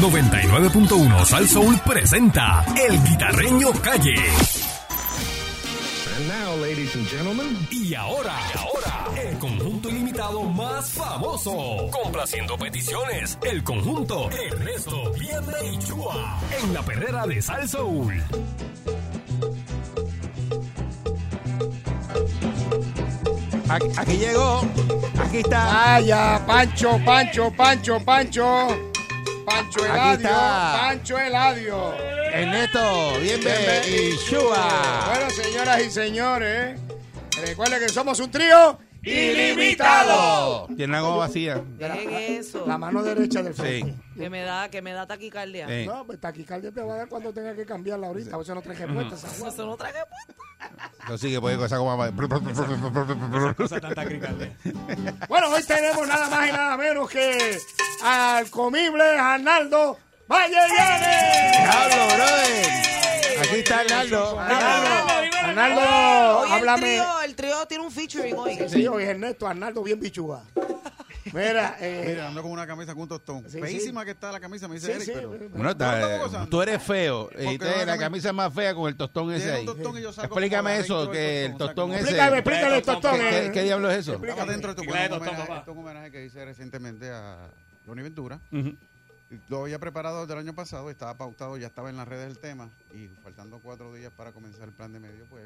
99.1 Sal Soul presenta El Guitarreño Calle. And now, ladies and gentlemen, Y ahora, y ahora, el conjunto ilimitado más famoso. Complaciendo peticiones, el conjunto Ernesto Vierne y Chua. En la perrera de Sal Soul. Aquí, aquí llegó. Aquí está. Vaya, Pancho, Pancho, Pancho, Pancho. Pancho Eladio. Pancho Eladio. Ernesto, bienvenido. Bienve- Y Shua. Bueno, señoras y señores, recuerden que somos un trío ilimitado. Tiene la goma vacía. Eso. La mano derecha del frente. Sí. Que me da, que me da taquicardia. Sí. No, pues taquicardia te va a dar cuando tenga que cambiarla ahorita. A veces no traje puesta. Eso no traje que puede con esa Bueno, hoy tenemos nada más y nada menos que al comible Arnaldo Valle. Diablo, brother. Aquí está Arnaldo. Arnaldo, Arnaldo, Hoy háblame. el trío tiene un featuring hoy. Sí, hoy es Ernesto, Arnaldo bien bichuga. Mira, eh, Mira, ando con una camisa con un tostón. Sí, Feísima que está la camisa, me dice sí, Eric, sí, pero... Bueno, está- tú eres feo. Y te- no, la camisa más fea con el tostón ese ahí. tostón y yo salgo Explícame eso, que el tostón, ese. explícame, explícale el tostón. ¿Qué, qué- eh. qué diablo es eso? Acá adentro de tu esto es un homenaje que hice recientemente a Johnny Ventura. Lo había preparado desde el año pasado, estaba pautado, ya estaba en las redes el tema. Y faltando cuatro días para comenzar el plan de medio, pues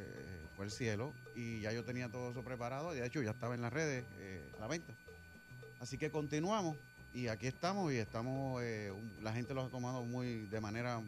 fue el cielo. Y ya yo tenía todo eso preparado. y De hecho, ya estaba en las redes eh, a la venta. Así que continuamos. Y aquí estamos. Y estamos. eh, un- la gente lo ha tomado muy de manera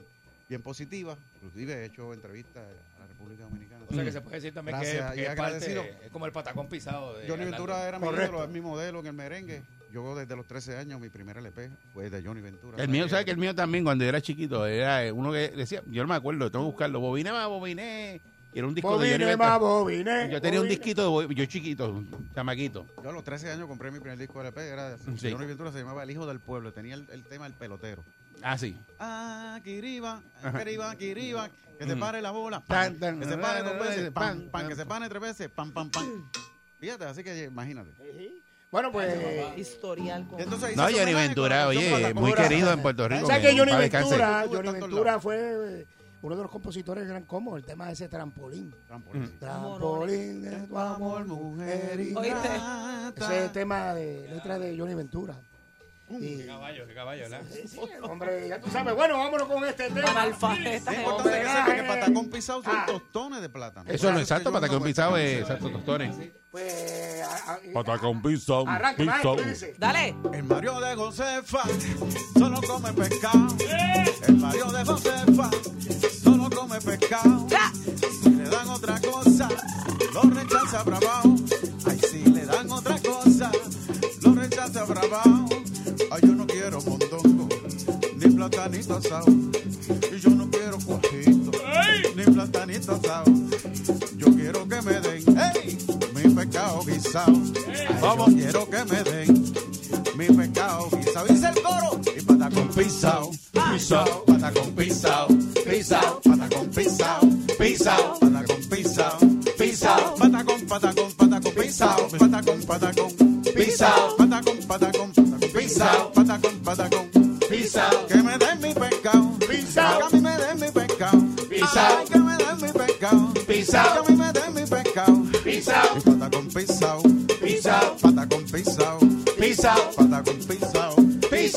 bien positiva. Inclusive he hecho entrevistas a la República Dominicana. O sea que se puede decir también Gracias, que, es, parte- es como el patacón pisado. De Johnny. Ventura era mi es mi modelo en el merengue. Yo desde los 13 años, mi primer LP fue de Johnny Ventura. El mío, ¿sabes que el mío también, cuando yo era chiquito, era uno que decía, yo no me acuerdo, tengo que buscarlo, bobiné más bobiné. Y era un disco de Johnny Ventura. más bobine. Yo tenía un disquito, de yo chiquito, un chamaquito. Yo a los 13 años compré mi primer disco de LP, era Sí. Johnny Ventura, se llamaba El Hijo del Pueblo, tenía el, el tema El Pelotero. Ah, sí. Ah, Kiriba, Kiriba, Kiriba, que se Mm. pare la bola, Tan, pam, tan, que se pare dos veces, pam, pam. que se pare tres veces, pam, pam, pam. Fíjate, así que imagínate. Bueno, pues. Historial. con- entonces No, Johnny Ventura, oye, muy querido en Puerto Rico. ¿Sabes que que Johnny. Ventura, Johnny Ventura fue uno de los compositores de Gran Combo, el tema de ese trampolín. Trampolín. Trampolín de tu amor, mujer. Ese tema de letra de Johnny Ventura. Y- Qué caballo, qué caballo, ¿verdad? sí, sí, hombre, ya tú sabes. Bueno, vámonos con este tema. Analfabeta. Es importante que sepa que patacón pisado son Ah. tostones de plátano. Eso no es exacto, ando pisado es exacto, tostones. Pues. a- a- Patacón pisado, dice. Dale. El Mario de Josefa solo come pescado. El Mario de Josefa solo come pescado. Ya. Si le dan otra cosa, lo rechaza bravao. Ay, si le dan otra cosa, lo rechaza bravao. Ni platanito asado. Y yo no quiero cuajito, ni platanito asado. Yo quiero que me den, ey, mi pescado guisado. Yo quiero que me den mi pescado guisado. Dice el coro, y patacón pisado, pisado, patacón pisado, pisado, patacón pisado, pisado, patacón pisado,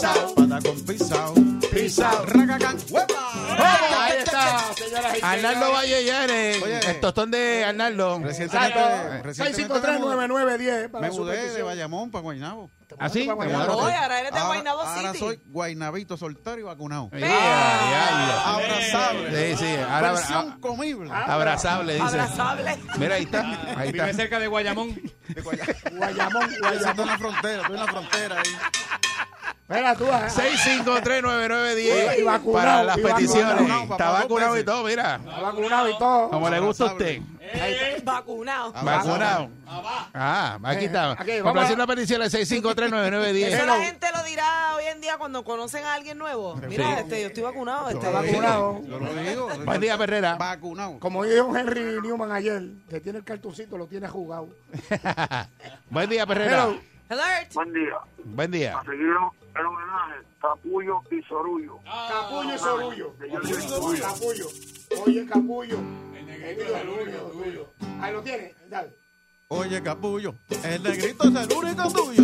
pisado, patacón pisado, pisado, ragagán, huepa. Ahí está, señoras y Arnaldo. Valle Llanes, Oye. el tostón de Arnaldo. Recientemente, Exacto. recientemente 6539910 para me su mudé de petición. Bayamón para Guaynabo. ¿Ah, sí? Para Te Guaynabo. mudaron. Oye, ahora eres de Guaynabo ahora City. soy guaynabito soltero y vacunado. Abrazable. Sí, sí, ahora Versión abra- comible. abrazable, dice. Abrazable. Mira, ahí está, ahí Vive está. cerca de Guayamón. De Guaya- Guayamón, Estoy Guayamón. en la frontera, estoy en la frontera ahí. Mira tú, ah, 6539910 Y vacunado, para las y peticiones. vacunado, Está vacunado y veces. todo, mira. está vacunado y todo. Como le gusta a usted. Vacunado. Vacunado. Ah, aquí está. Aquí, vamos Complaciendo la petición al 6539910. Eso la gente lo dirá hoy en día cuando conocen a alguien nuevo. Mira, este, yo estoy vacunado. Este, Está vacunado. Yo lo digo. Buen día, Perrera. Vacunado. Como dijo Henry Newman ayer, que tiene el cartoncito, lo tiene jugado. Buen día, Perrera. Hello. Alert. Buen día. Buen día. A el homenaje, Capullo y Sorullo. Capullo y Sorullo. Que yo soy Capullo. Oye, Capullo. El negrito es el único tuyo. Ahí lo tienes, dale. Oye, capullo, el negrito es el único tuyo.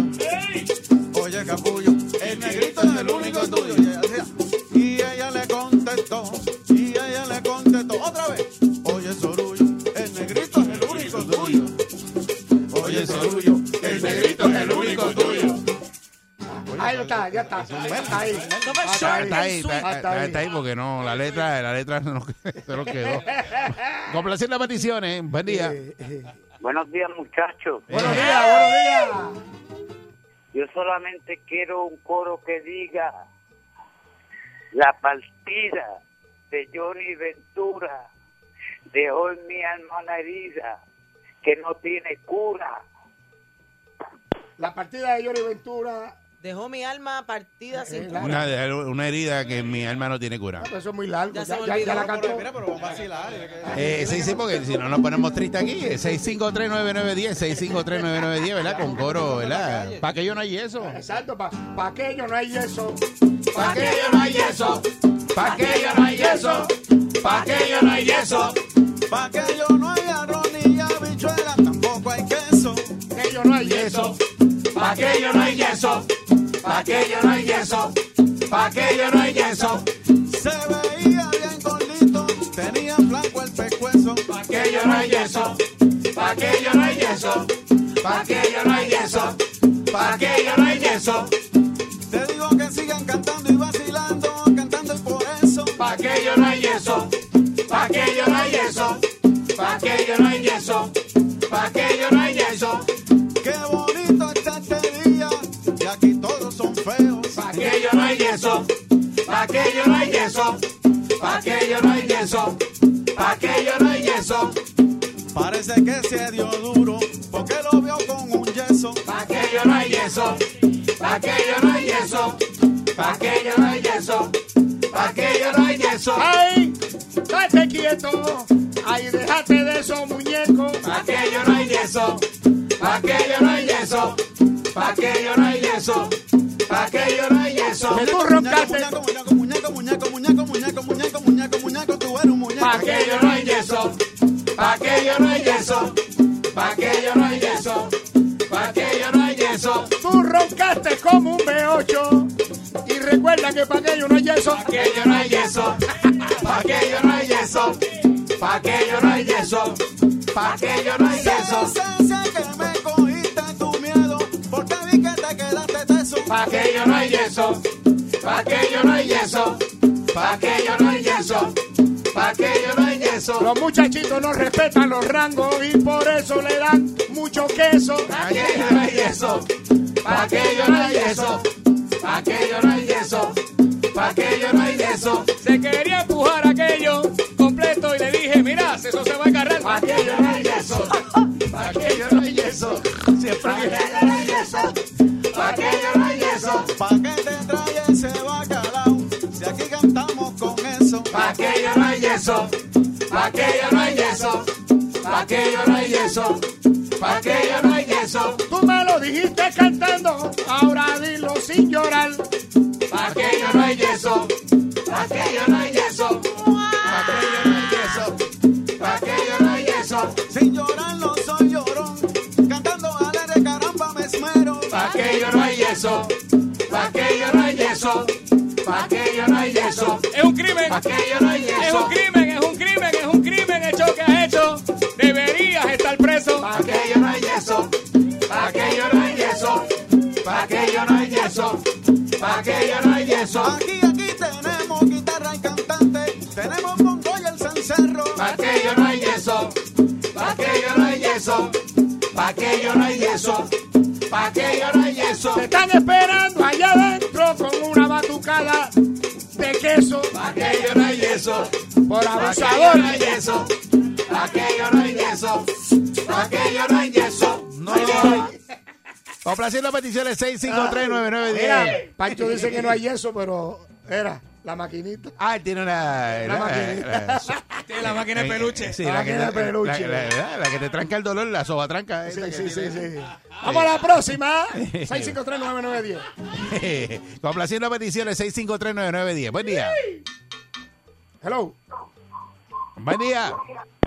Oye, capullo, el negrito es el único tuyo. Y ella decía, Y ella le contestó, y ella le contestó otra vez. Oye, Sorullo, el negrito es el único tuyo. Oye, Sorullo, el negrito es el único tuyo. Ahí está, ya está. Está ahí. Está ahí, está, Hasta ahí. está ahí porque no, la letra, la letra se nos quedó. Complaciendo las peticiones, buen día. Buenos días, muchachos. Buenos días, buenos días. Yo solamente quiero un coro que diga la partida de Johnny Ventura dejó en mi alma una herida que no tiene cura. La partida de Johnny Ventura. Dejó mi alma partida sin cura. Una, una herida que mi alma no tiene cura. Eso es muy largo. Ya Ya, se ya- ya la cantó. Mira, pero vamos a vacilar. Eh, sí, sí, porque si no nos ponemos tristes aquí, 6539910, 6539910, ¿verdad? Con coro, ¿verdad? ¿Para que yo no hay eso? Exacto, para pa aquello no hay yeso. ¿Para que yo no hay eso? ¿Para que yo no hay eso? ¿Para que yo no hay eso? Pa' que yo no hay arroz ni habichuela, tampoco hay queso. Aquello no hay yeso. ¿Para que yo no hay yeso? ¿Para que yo no hay yeso? ¿Para que yo no hay yeso? Se veía bien gordito, tenía flaco el pescuezo. ¿Para que yo no hay yeso? ¿Para que yo no hay yeso? ¿Para que yo no hay yeso? ¿Para que yo no hay yeso? Te digo que sigan cantando y vacilando, cantando y por eso. ¿Pa' que yo no hay yeso? ¿Pa' que yo no hay yeso? ¿Pa' que yo no hay yeso? ¿Pa' que yo no hay yeso? Yeso? ¿Pa' que yo no hay yeso? ¿Pa' que yo no hay yeso? ¿Pa' que yo no hay yeso? Parece que se dio duro, porque lo vio con un yeso. ¿Pa' que yo no hay yeso? ¿Pa' que yo no hay yeso? ¿Pa' que yo no hay yeso? ¿Pa' que yo no hay yeso? ¡Ay! ¡Date quieto! ¡Ay, déjate de esos muñecos! ¿Pa' que yo no hay yeso? ¿Pa' que yo no hay yeso? ¿Pa' que yo no hay yeso? pa' que yo no hay eso. Que tú roncaste. Muñeco, muñeco, muñeco, muñeco, muñeco, muñeco, muñeco, muñeco, muñeco, tú eres un muñeco. Pa' que yo no hay eso. Pa' que yo no hay eso. Pa' que yo no hay eso. Pa' que yo no hay eso. Tú roncaste como un B8. Y recuerda que pa' que yo no hay eso. Pa' que yo no hay eso. Pa' que yo no hay eso. Pa' que yo no hay eso. Pa' que yo no hay eso. ¿Pa' que yo no hay yeso? ¿Pa' que yo no hay yeso? ¿Pa' que yo no hay yeso? ¿Pa' que yo no hay yeso? Los muchachitos no respetan los rangos y por eso le dan mucho queso. ¿Pa' que yo no hay yeso? ¿Pa' que yo no hay yeso? ¿Pa' que yo no hay yeso? ¿Pa' que yo no hay yeso? Se quería empujar aquello completo y le dije, mira, eso se va a agarrar. ¿Pa' que yo no hay yeso? ¿Pa' que yo no hay yeso? Siempre que yo no hay yeso. Yeso? ¿Pa' que yo no hay yeso? ¿Pa' que yo no hay yeso? ¿Pa' que yo no hay yeso? Tú me lo dijiste cantando, ahora dilo sin llorar. ¿Pa' que yo no hay yeso? ¿Pa' que yo no hay yeso? ¿Pa' que yo no hay yeso? ¿Pa' que yo no hay yeso? Sin llorar no soy llorón, cantando alegre caramba me esmero. ¿Pa' que yo no hay yeso? ¿Pa' que yo no hay yeso? ¿Pa' que yo no hay yeso? Es un crimen. ¿Pa' que yo no hay Es yeso? un crimen, que yo no hay? Aquí, aquí tenemos guitarra y cantante, tenemos bongo y el cencerro. ¿Pa' que yo no hay yeso? ¿Pa' que yo no hay yeso? ¿Pa' que yo no hay yeso? ¿Pa' que yo no hay yeso? Te están esperando allá adentro con una batucada de queso ¿Pa' que yo no hay yeso? por ¿Pa' que yo abusador. no hay yeso? ¿Pa' que yo no hay yeso? ¿Pa' que yo no hay yeso? No hay Complaciendo peticiones Mira, 6539910. Pancho dice que no hay yeso, pero era. La maquinita. Ah, él tiene una... La maquinita. Tiene la máquina de peluche. Sí, La máquina de peluche. La, la- la que te tranca el dolor, la sobatranca. Sí, esa que sí, sí, tiene. sí. Vamos a la próxima. 6539910. Complaciendo peticiones, 6539910. Buen día. Hello. Buen día.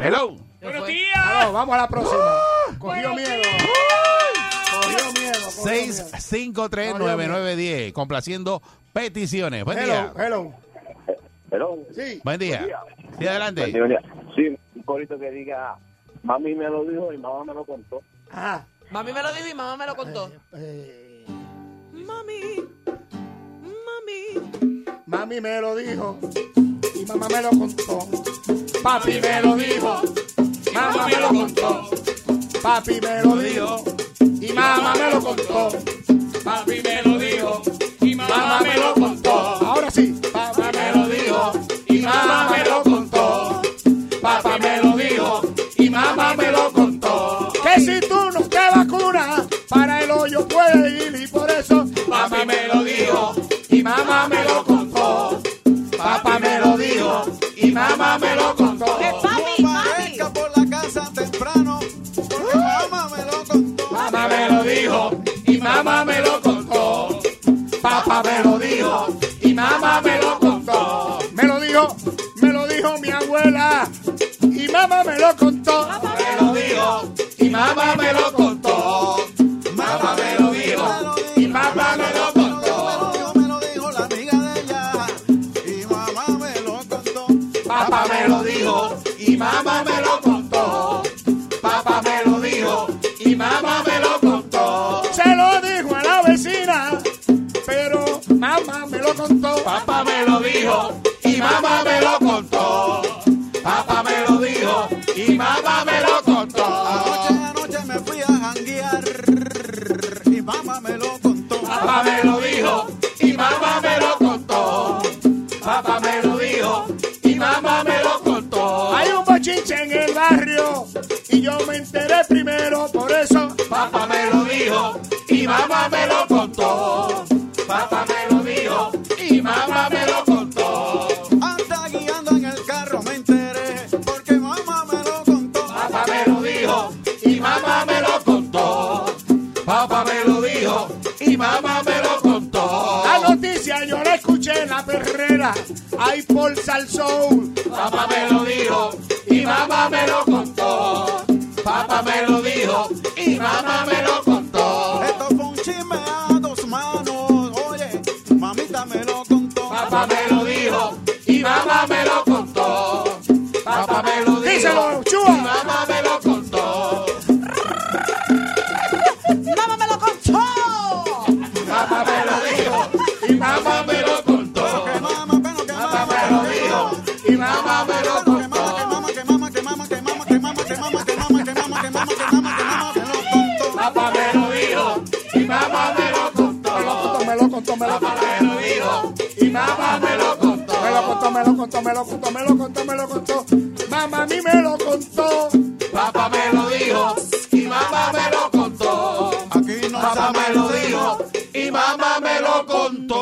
Hello. Buenos días. Hello, vamos a la próxima. Cogió miedo. 6539910. Complaciendo peticiones. Buen día. Hello, hello. Sí. Buen día. Sí, adelante. sí, un corito que diga, mami me lo dijo y mamá me lo contó. Ajá. Mami me lo dijo y mamá me lo contó. Eh, Mami, mami. mami me lo dijo y mamá me lo contó. Papi me lo dijo, mamá me lo contó. Papi me lo dijo mamá me lo contó. Papi me lo dijo y mamá me lo contó. Ahora sí. loco por Salsoul. Papá me lo dijo y mamá me lo contó. Papá me lo dijo y mamá me lo contó. Lo contó, me lo contó, me lo contó, me lo contó, me lo contó. Mamá a mí me lo contó. Papá me lo dijo y mamá me lo contó. Aquí no Papá me lo dijo y mamá me lo contó.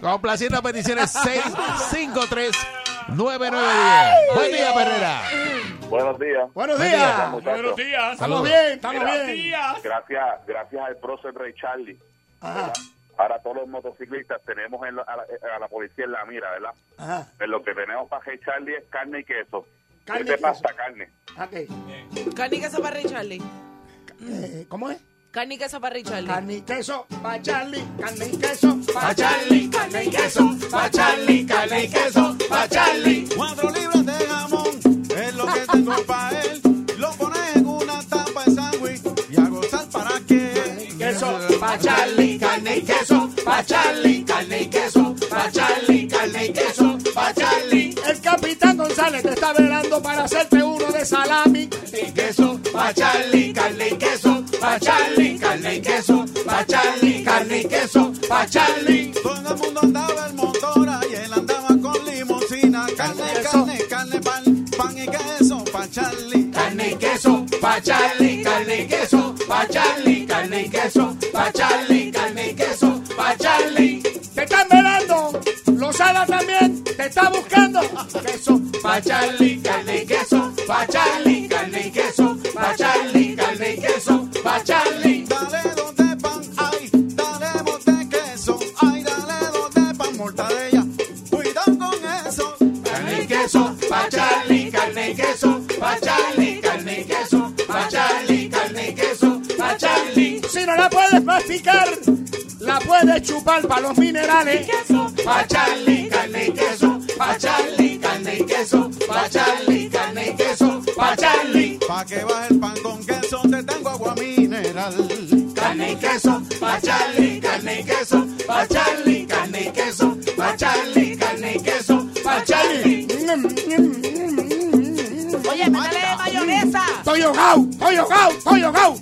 Complaciendo peticiones 6539910. Buen día, Perrera. Buenos días. Buenos Buen días. día. Buenos días. Estamos bien, estamos Mira, bien. Gracias, gracias al prócer Ray Charlie. Ajá, Ahora todos los motociclistas tenemos en la- a, la, a la policía en la mira, ¿verdad? ajá. Pues lo que tenemos para Ray Charlie es carne y queso. Carne Este y queso. pasta carne. Ok. Carne y queso para Ray Charlie. Eh, ¿Cómo es? Carne y queso para Ray Charlie. Carne y queso pa' Charlie, carne y queso pa' Charlie, carne y queso pa' Charlie, carne y queso pa' Charlie. Cuatro libras de jamón pa' Charlie, carne y queso pa' Charlie, carne y queso pa' Charlie, carne y queso pa' Charlie. El capitán González te está velando para hacerte uno de salami. Y queso pa' Charlie, carne y queso pa' Charlie, carne y queso pa' Charlie, carne y queso pa' Charlie. Todo el mundo andaba en motora y él andaba con limusina. Carne, carne, carne, pan, pan y queso pa' Charlie. Carne y queso pa' Charlie, carne y queso pa' Charlie, carne y queso, pa' Charlie, carne y queso, pa' Charlie. Te están velando. Lozada también te está buscando. Queso. Pa' Charlie, carne y queso, pa' Charlie, chupar para los minerales. Pa' Charlie, carne y queso, pa' Charlie, carne y queso, pa' Charlie, carne y queso, pa' Charlie. Pa' que baje el pan con queso, te tengo agua mineral. Carne y queso, pa' Charlie, carne y queso, pa' Charlie, carne y queso, pa' Charlie, carne y queso, pa' Charlie. Oye, métele mayonesa. Estoy ahogado, estoy ahogado, estoy ahogado.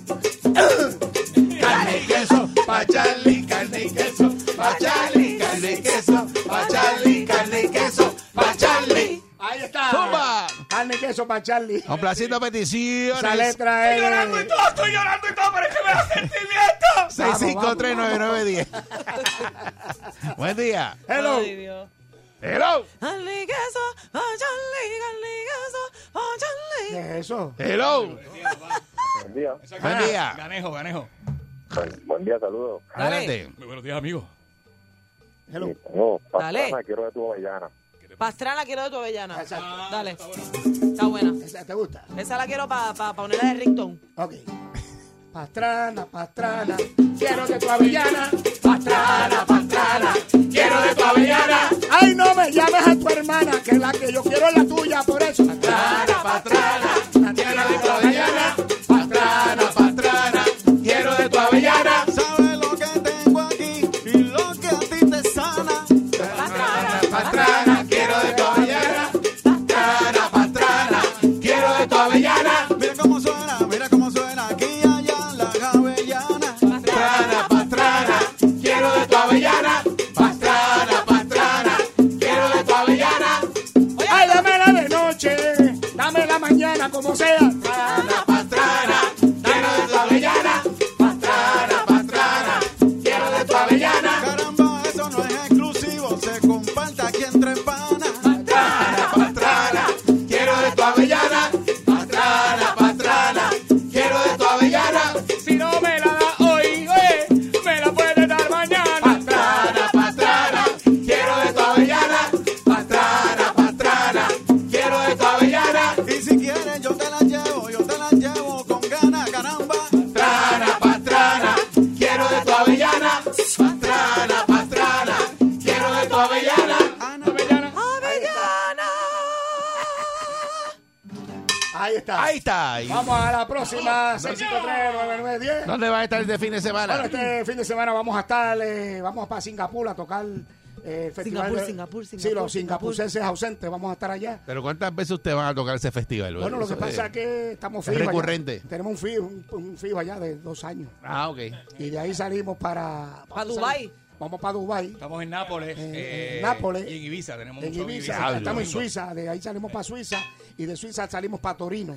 Carne y queso, pa' Charlie, queso para Charlie. Complaciendo peticiones. Esa letra es. todo, estoy llorando y todo, pero es que me da sentimiento. 6539910. Buen día. Hello. Ay, Dios. Hello. Y y pa' Charlie. ¿Qué es eso? Hello. Buen día. Buen día. Ganejo, ganejo. Buen, día, saludos. Dale. Adelante. Muy buenos días, amigo. Hello. Sí, Dale. pastrana, quiero de tu avellana. Pastrana quiero de tu avellana. Exacto. Dale. Está buena. ¿Esa ¿Te gusta? Esa la quiero para pa, pa ponerla de ringtone. Ok. Pastrana, pastrana, quiero de tu avellana. Pastrana, pastrana, Quiero de tu avellana, Ay, no me llames a tu hermana, que la que yo quiero es la tuya, por eso. pastrana, pastrana, quiero de tu quiero próxima, 653-9910. ¿Dónde va a estar este fin de semana? Bueno, este fin de semana vamos a estar, eh, vamos para Singapur a tocar eh, festival. Singapur, de- Singapur, Sí, Singapur, los singapurenses ausentes, vamos a estar allá. Pero ¿cuántas veces ustedes van a tocar ese festival? Bueno, lo que pasa es- es que estamos es fijos. allá. recurrente. Tenemos un fijo, un, un fijo allá de dos años. Ah, ok. Y de ahí salimos para... Pa' Dubái. Vamos para Dubái. Estamos en Nápoles. Eh, eh, en Nápoles. Y en Ibiza. Tenemos En Ibiza, Diablo. estamos en Suiza, de ahí salimos para Suiza y de Suiza salimos para Torino.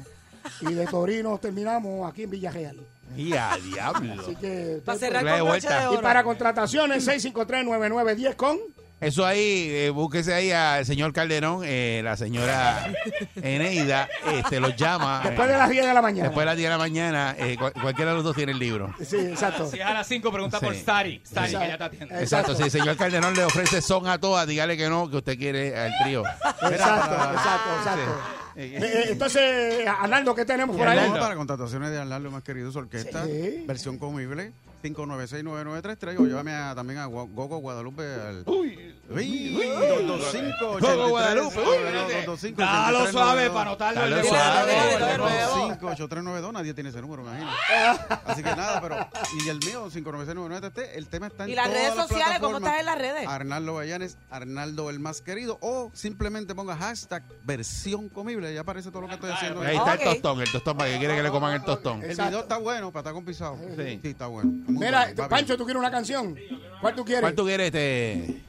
Y de Torino terminamos aquí en Villarreal. Y a diablo. Así que Para cerrar con vuelta. de y para contrataciones 653-9910 con Eso ahí, eh, búsquese ahí al señor Calderón, eh, la señora Eneida, este, los llama. después de las 10 de la mañana. después de las 10 de la mañana, eh, cual- cualquiera de los dos tiene el libro. Sí, exacto. Si es a las 5, pregunta por. Stari. Stari, que Exacto. ya está atiendo. Exacto, si el señor Calderón le ofrece son a todas, dígale que no, que usted quiere al trío. Exacto, exacto, exacto. Eh, entonces, Arnaldo, ¿qué tenemos por ahí? Arnaldo. para contrataciones de Arnaldo más querido su orquesta, Sí. versión comible, 5969933 o llévame a- también a Gogo Guadalupe al Uy, 225 Gogo Guadalupe, uy, Dalo suave para anotarlo. Dalo suave. nuevo. Dale, dale, dale. 8392, nadie tiene ese número, imagino. Así que nada, pero. Y el mío, 5969933, el tema está en ¿Y las todas redes las sociales? ¿Cómo estás en las redes? Arnaldo Bayanes, Arnaldo el más querido, o simplemente ponga hashtag versión comible, ya aparece todo lo que estoy haciendo. Ahí está el tostón, el tostón, para que quiere que le coman el tostón. El video está bueno para estar con pisado. Sí, está bueno. Muy Mira, bueno, Pancho. ¿tú quieres una canción? ¿Cuál tú quieres? ¿Cuál tú quieres, este?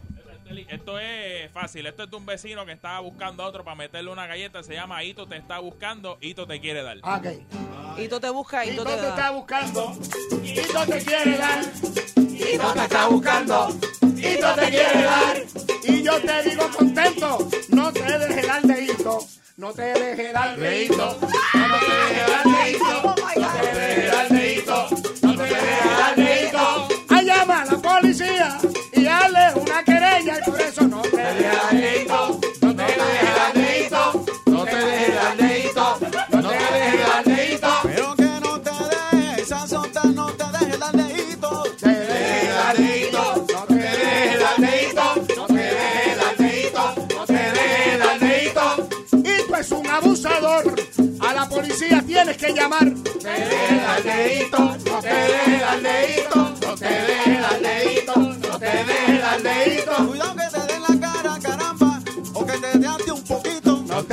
Esto es fácil. Esto es de un vecino que estaba buscando a otro para meterle una galleta. Se llama Hito te está buscando, Hito te quiere dar. Ah, ok. Hito te busca, Hito Hito te te da. está buscando, Hito te quiere dar, Hito te está buscando, Hito te quiere dar. Y yo te digo contento, no te dejes dar de Hito, no te dejes dar de Hito, no te dejes dar de Hito, no te dejes dar Pero que no te dejes, esa sota no te dejes dar leíto. te dejes dar de hito, no te dejes dar de hito, no te dejes dar de hito, no te dejes dar de hito. Hito es un abusador, a la policía tienes que llamar. Te dejes dar de hito, no te dejes dar de hito, no te dejes dar de hito, no te dejes dar de hito. Cuidado que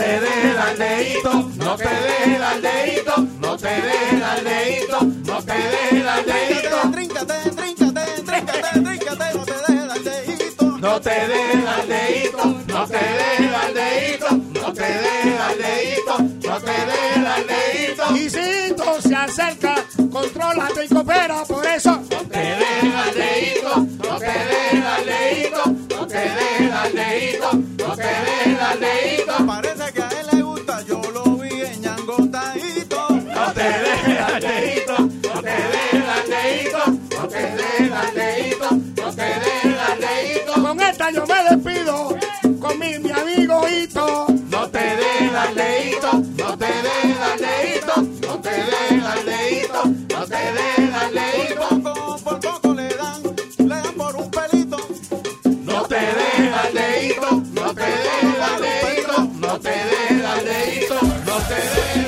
te dejes dar de hito, no te dejes dar de hito, no te dejes dar de hito, no te dejes dar de hito. Tríncate, tríncate, tríncate, tríncate, no te dejes dar leíto. No te dejes dar de hito, no te dejes dar de hito, no te dejes dar de hito, no te dejes dar de hito. Y si Hito se acerca, contrólate y coopera, por eso. No te dejes dar de hito, no te dejes dar de hito, no te dejes dar de hito, no te dejes dar de no te dejes dar de hito, no te de hito, no te dejes dar de hito. Poco, por poco le dan, le dan por un pelito. No te de hito, no te de hito, no te de hito, no te dejes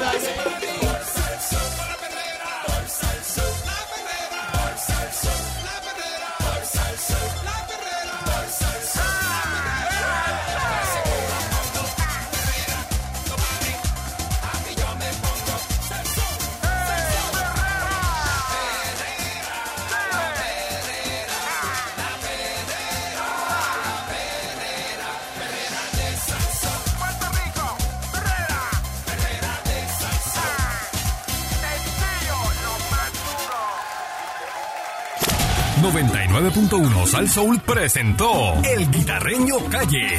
99.1 Sal Soul presentó El Guitarreño Calle.